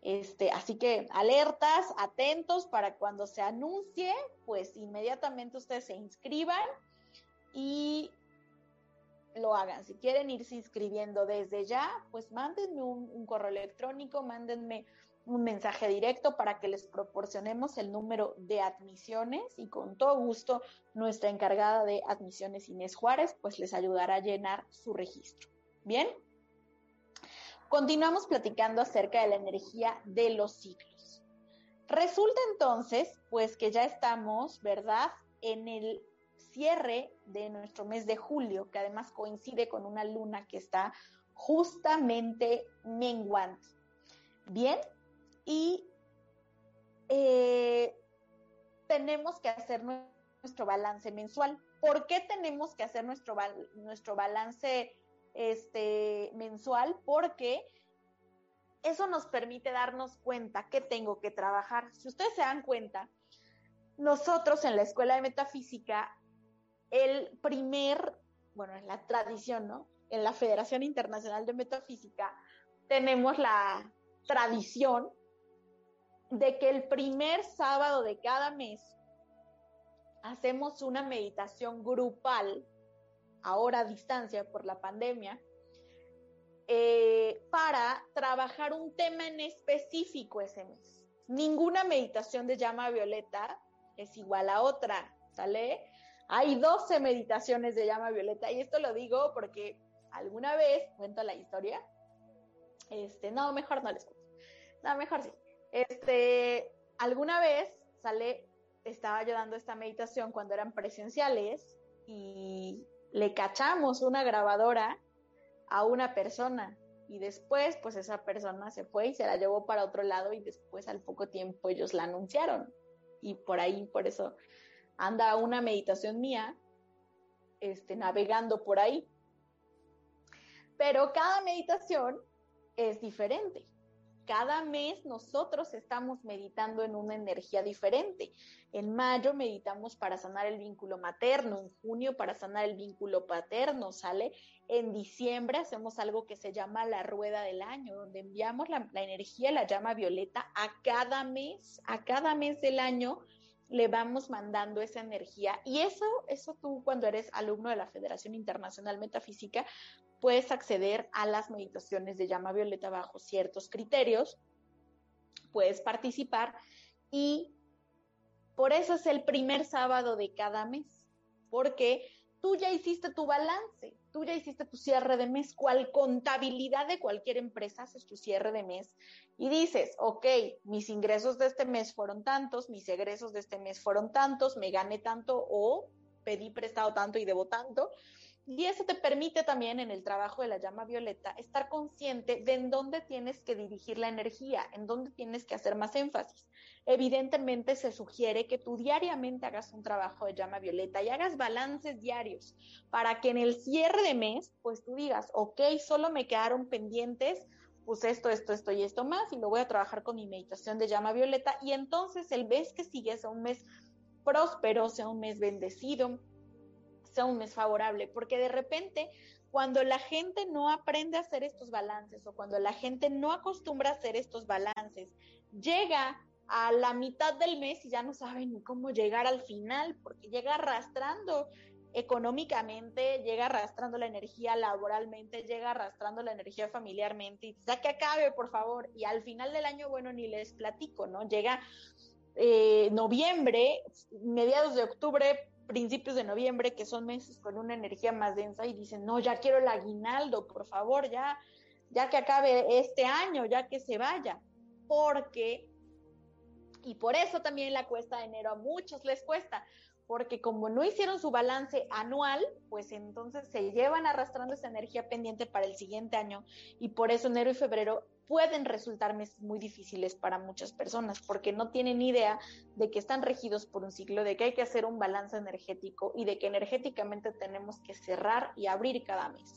S3: Este, así que alertas, atentos para cuando se anuncie, pues inmediatamente ustedes se inscriban y lo hagan. Si quieren irse inscribiendo desde ya, pues mándenme un, correo electrónico, mándenme un mensaje directo para que les proporcionemos el número de admisiones y con todo gusto nuestra encargada de admisiones Inés Juárez pues les ayudará a llenar su registro. Bien, continuamos platicando acerca de la energía de los ciclos. Resulta entonces pues que ya estamos, ¿verdad? En el cierre de nuestro mes de julio, que además coincide con una luna que está justamente menguante. Bien, y eh, tenemos que hacer nuestro balance mensual. ¿Por qué tenemos que hacer nuestro, nuestro balance este, mensual? Porque eso nos permite darnos cuenta que tengo que trabajar. Si ustedes se dan cuenta, nosotros en la Escuela de Metafísica, el primer, bueno, es la tradición, ¿no? En la Federación Internacional de Metafísica tenemos la tradición de que el primer sábado de cada mes hacemos una meditación grupal, ahora a distancia por la pandemia, eh, para trabajar un tema en específico ese mes. Ninguna meditación de llama violeta es igual a otra, ¿sale? Hay 12 meditaciones de llama violeta y esto lo digo porque alguna vez, cuento la historia, este, no, mejor no les cuento, no, mejor sí. Este, alguna vez sale, estaba yo dando esta meditación cuando eran presenciales y le cachamos una grabadora a una persona y después pues esa persona se fue y se la llevó para otro lado y después al poco tiempo ellos la anunciaron y por ahí por eso anda una meditación mía este navegando por ahí pero cada meditación es diferente cada mes nosotros estamos meditando en una energía diferente. En mayo meditamos para sanar el vínculo materno, en junio para sanar el vínculo paterno, ¿sale? En diciembre hacemos algo que se llama la rueda del año, donde enviamos la, energía, la llama violeta a cada mes, a cada mes del año le vamos mandando esa energía. Y eso, eso tú cuando eres alumno de la Federación Internacional Metafísica, puedes acceder a las meditaciones de llama violeta bajo ciertos criterios, puedes participar y por eso es el primer sábado de cada mes, porque tú ya hiciste tu balance, tú ya hiciste tu cierre de mes, cual contabilidad de cualquier empresa haces tu cierre de mes y dices, ok, mis ingresos de este mes fueron tantos, mis egresos de este mes fueron tantos, me gané tanto o pedí prestado tanto y debo tanto. Y eso te permite también en el trabajo de la llama violeta estar consciente de en dónde tienes que dirigir la energía, en dónde tienes que hacer más énfasis. Evidentemente se sugiere que tú diariamente hagas un trabajo de llama violeta y hagas balances diarios para que en el cierre de mes, pues tú digas, ok, solo me quedaron pendientes pues esto, esto, esto y esto más, y lo voy a trabajar con mi meditación de llama violeta, y entonces el mes que sigue sea un mes próspero, sea un mes bendecido, sea un favorable, porque de repente cuando la gente no aprende a hacer estos balances o cuando la gente no acostumbra a hacer estos balances, llega a la mitad del mes y ya no sabe ni cómo llegar al final, porque llega arrastrando económicamente, llega arrastrando la energía laboralmente, llega arrastrando la energía familiarmente, y ya que acabe, por favor, y al final del año, bueno, ni les platico, ¿no? Llega eh, noviembre, mediados de octubre, principios de noviembre, que son meses con una energía más densa y dicen, no, ya quiero el aguinaldo, por favor, ya, ya que acabe este año, ya que se vaya, porque, y por eso también la cuesta de enero a muchos les cuesta, porque como no hicieron su balance anual, pues entonces se llevan arrastrando esa energía pendiente para el siguiente año y por eso enero y febrero pueden resultar muy difíciles para muchas personas porque no tienen idea de que están regidos por un ciclo, de que hay que hacer un balance energético y de que energéticamente tenemos que cerrar y abrir cada mes.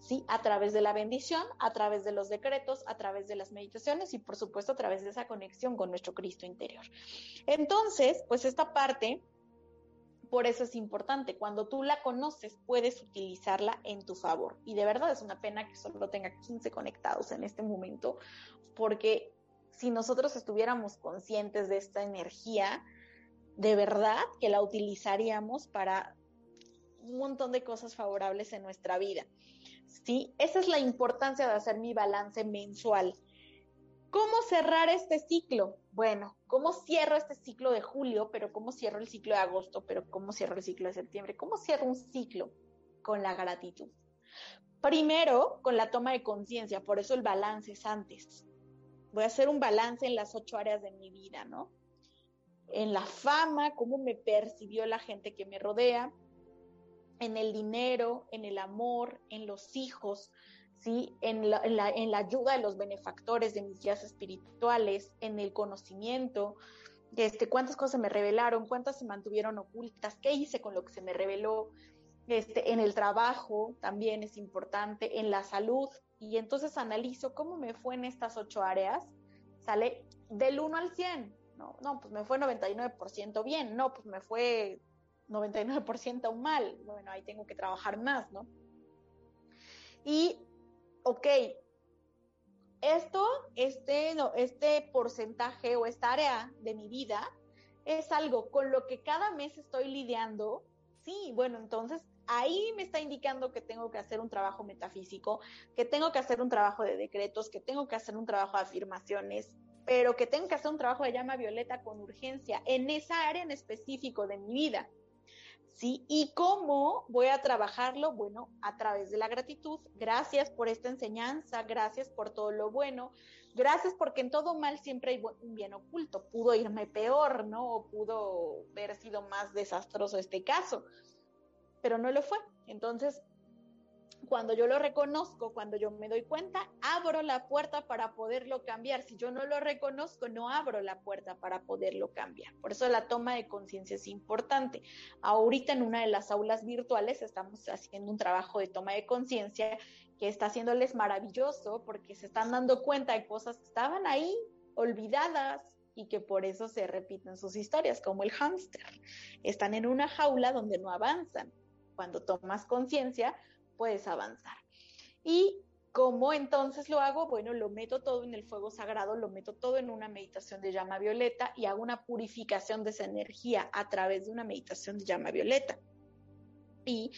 S3: ¿sí? A través de la bendición, a través de los decretos, a través de las meditaciones y por supuesto a través de esa conexión con nuestro Cristo interior. Entonces, pues esta parte por eso es importante, cuando tú la conoces puedes utilizarla en tu favor. Y de verdad es una pena que solo tenga 15 conectados en este momento, porque si nosotros estuviéramos conscientes de esta energía, de verdad que la utilizaríamos para un montón de cosas favorables en nuestra vida. ¿Sí? Esa es la importancia de hacer mi balance mensual. ¿Cómo cerrar este ciclo? Bueno, ¿cómo cierro este ciclo de julio, pero cómo cierro el ciclo de agosto, pero cómo cierro el ciclo de septiembre? ¿Cómo cierro un ciclo? Con la gratitud. Primero, con la toma de conciencia, por eso el balance es antes. Voy a hacer un balance en las ocho áreas de mi vida, ¿no? En la fama, cómo me percibió la gente que me rodea, en el dinero, en el amor, en los hijos, ¿sí? En la, ayuda de los benefactores, de mis guías espirituales, en el conocimiento, este, cuántas cosas me revelaron, cuántas se mantuvieron ocultas, qué hice con lo que se me reveló, este, en el trabajo también es importante, en la salud, y entonces analizo cómo me fue en estas ocho áreas, sale del 1 al 100, no, no, pues me fue 99% bien, no, pues me fue 99% mal, bueno, ahí tengo que trabajar más, ¿no? Y ok, esto, este, no, este porcentaje o esta área de mi vida es algo con lo que cada mes estoy lidiando, sí, bueno, entonces ahí me está indicando que tengo que hacer un trabajo metafísico, que tengo que hacer un trabajo de decretos, que tengo que hacer un trabajo de afirmaciones, pero que tengo que hacer un trabajo de llama violeta con urgencia en esa área en específico de mi vida. ¿Sí? ¿Y cómo voy a trabajarlo? Bueno, a través de la gratitud. Gracias por esta enseñanza, gracias por todo lo bueno, gracias porque en todo mal siempre hay un bien oculto. Pudo irme peor, ¿no? O pudo haber sido más desastroso este caso, pero no lo fue. Entonces, cuando yo lo reconozco, cuando yo me doy cuenta, abro la puerta para poderlo cambiar. Si yo no lo reconozco, no abro la puerta para poderlo cambiar. Por eso la toma de conciencia es importante. Ahorita en una de las aulas virtuales estamos haciendo un trabajo de toma de conciencia que está haciéndoles maravilloso porque se están dando cuenta de cosas que estaban ahí olvidadas, y que por eso se repiten sus historias, como el hámster. Están en una jaula donde no avanzan. Cuando tomas conciencia, puedes avanzar. ¿Y cómo entonces lo hago? Bueno, lo meto todo en el fuego sagrado, lo meto todo en una meditación de llama violeta y hago una purificación de esa energía a través de una meditación de llama violeta. Y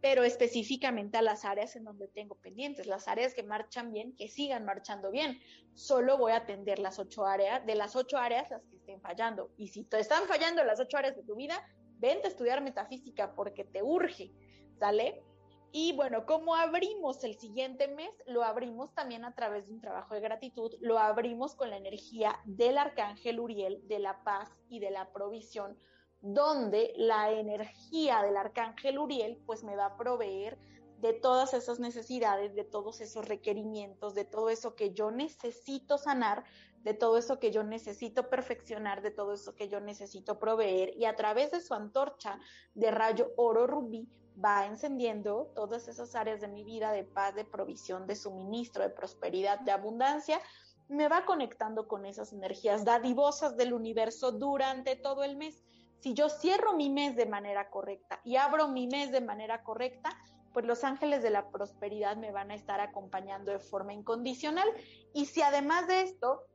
S3: pero específicamente a las áreas en donde tengo pendientes, las áreas que marchan bien, que sigan marchando bien. Solo voy a atender las ocho áreas, de las ocho áreas las que estén fallando. Y si te están fallando las ocho áreas de tu vida, vente a estudiar metafísica porque te urge, ¿sale? Y bueno, como abrimos el siguiente mes, lo abrimos también a través de un trabajo de gratitud, lo abrimos con la energía del arcángel Uriel, de la paz y de la provisión, donde la energía del arcángel Uriel pues me va a proveer de todas esas necesidades, de todos esos requerimientos, de todo eso que yo necesito sanar, de todo eso que yo necesito perfeccionar, de todo eso que yo necesito proveer. Y a través de su antorcha de rayo oro rubí va encendiendo todas esas áreas de mi vida de paz, de provisión, de suministro, de prosperidad, de abundancia, me va conectando con esas energías dadivosas del universo durante todo el mes. Si yo cierro mi mes de manera correcta y abro mi mes de manera correcta, pues los ángeles de la prosperidad me van a estar acompañando de forma incondicional. Y si además de esto,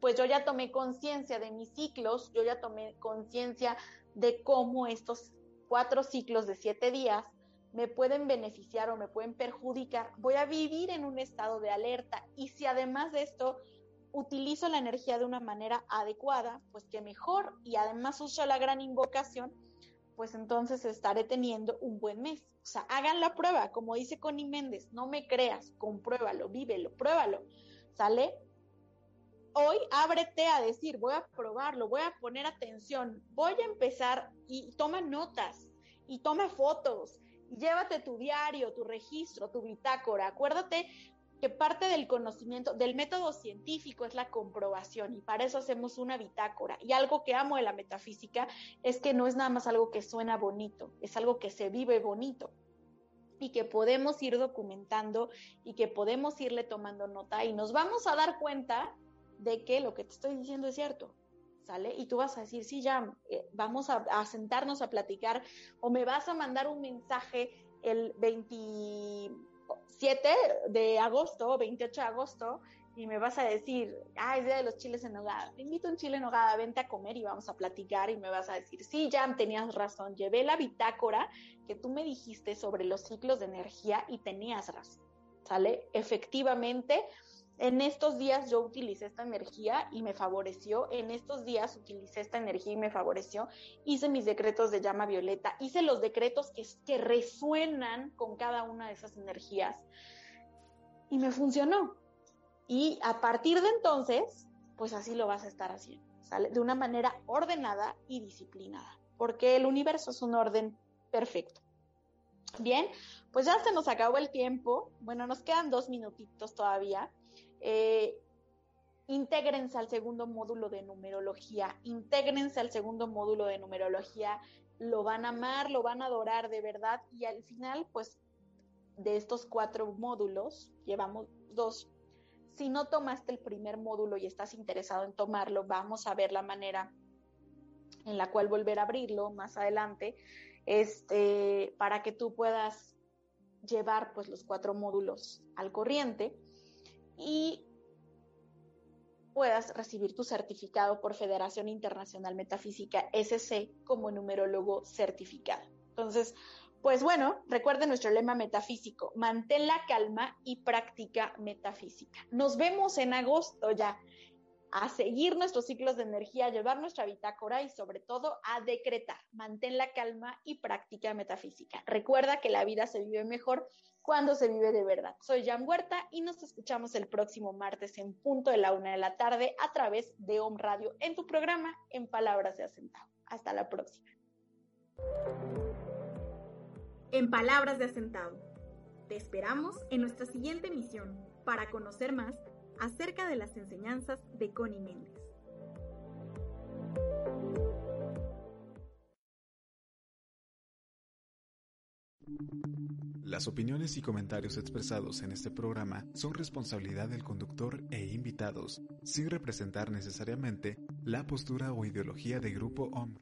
S3: pues yo ya tomé conciencia de mis ciclos, yo ya tomé conciencia de cómo estos cuatro ciclos de siete días me pueden beneficiar o me pueden perjudicar, voy a vivir en un estado de alerta. Y si además de esto utilizo la energía de una manera adecuada, pues que mejor. Y además uso la gran invocación, pues entonces estaré teniendo un buen mes. O sea, hagan la prueba, como dice Connie Méndez, no me creas, compruébalo, vívelo, pruébalo, ¿sale? Hoy ábrete a decir, voy a probarlo, voy a poner atención, voy a empezar y toma notas y toma fotos y llévate tu diario, tu registro, tu bitácora. Acuérdate que parte del conocimiento, del método científico es la comprobación y para eso hacemos una bitácora. Y algo que amo de la metafísica es que no es nada más algo que suena bonito, es algo que se vive bonito y que podemos ir documentando y que podemos irle tomando nota y nos vamos a dar cuenta de que lo que te estoy diciendo es cierto. ¿Sale? Y tú vas a decir, sí, ya, eh, vamos a, sentarnos a platicar o me vas a mandar un mensaje el 20 7 de agosto, 28 de agosto, y me vas a decir, ah, es día de los chiles en nogada, te invito a un chile en nogada, vente a comer y vamos a platicar y me vas a decir, sí, ya tenías razón, llevé la bitácora que tú me dijiste sobre los ciclos de energía y tenías razón, ¿sale? Efectivamente, en estos días yo utilicé esta energía y me favoreció, en estos días utilicé esta energía y me favoreció, hice mis decretos de llama violeta, hice los decretos que, resuenan con cada una de esas energías y me funcionó. Y a partir de entonces, pues así lo vas a estar haciendo, ¿sale? De una manera ordenada y disciplinada, porque el universo es un orden perfecto. Bien, pues ya se nos acabó el tiempo. Bueno, nos quedan dos minutitos todavía. Eh, intégrense al segundo módulo de numerología, intégrense al segundo módulo de numerología, lo van a amar, lo van a adorar de verdad y al final, pues, de estos cuatro módulos, llevamos dos. Si no tomaste el primer módulo y estás interesado en tomarlo, vamos a ver la manera en la cual volver a abrirlo más adelante, este, para que tú puedas llevar pues los cuatro módulos al corriente y puedas recibir tu certificado por Federación Internacional Metafísica SC como numerólogo certificado. Entonces, pues bueno, recuerden nuestro lema metafísico, mantén la calma y práctica metafísica. Nos vemos en agosto ya a seguir nuestros ciclos de energía, a llevar nuestra bitácora y sobre todo a decretar. Mantén la calma y práctica metafísica. Recuerda que la vida se vive mejor cuando se vive de verdad. Soy Jan Huerta y nos escuchamos el próximo martes en punto de la una de la tarde a través de Home Radio en tu programa En Palabras de Asentado. Hasta la próxima.
S4: En Palabras de Asentado. Te esperamos en nuestra siguiente emisión para conocer más acerca de las enseñanzas de Connie Méndez.
S2: Las opiniones y comentarios expresados en este programa son responsabilidad del conductor e invitados, sin representar necesariamente la postura o ideología de Grupo OM.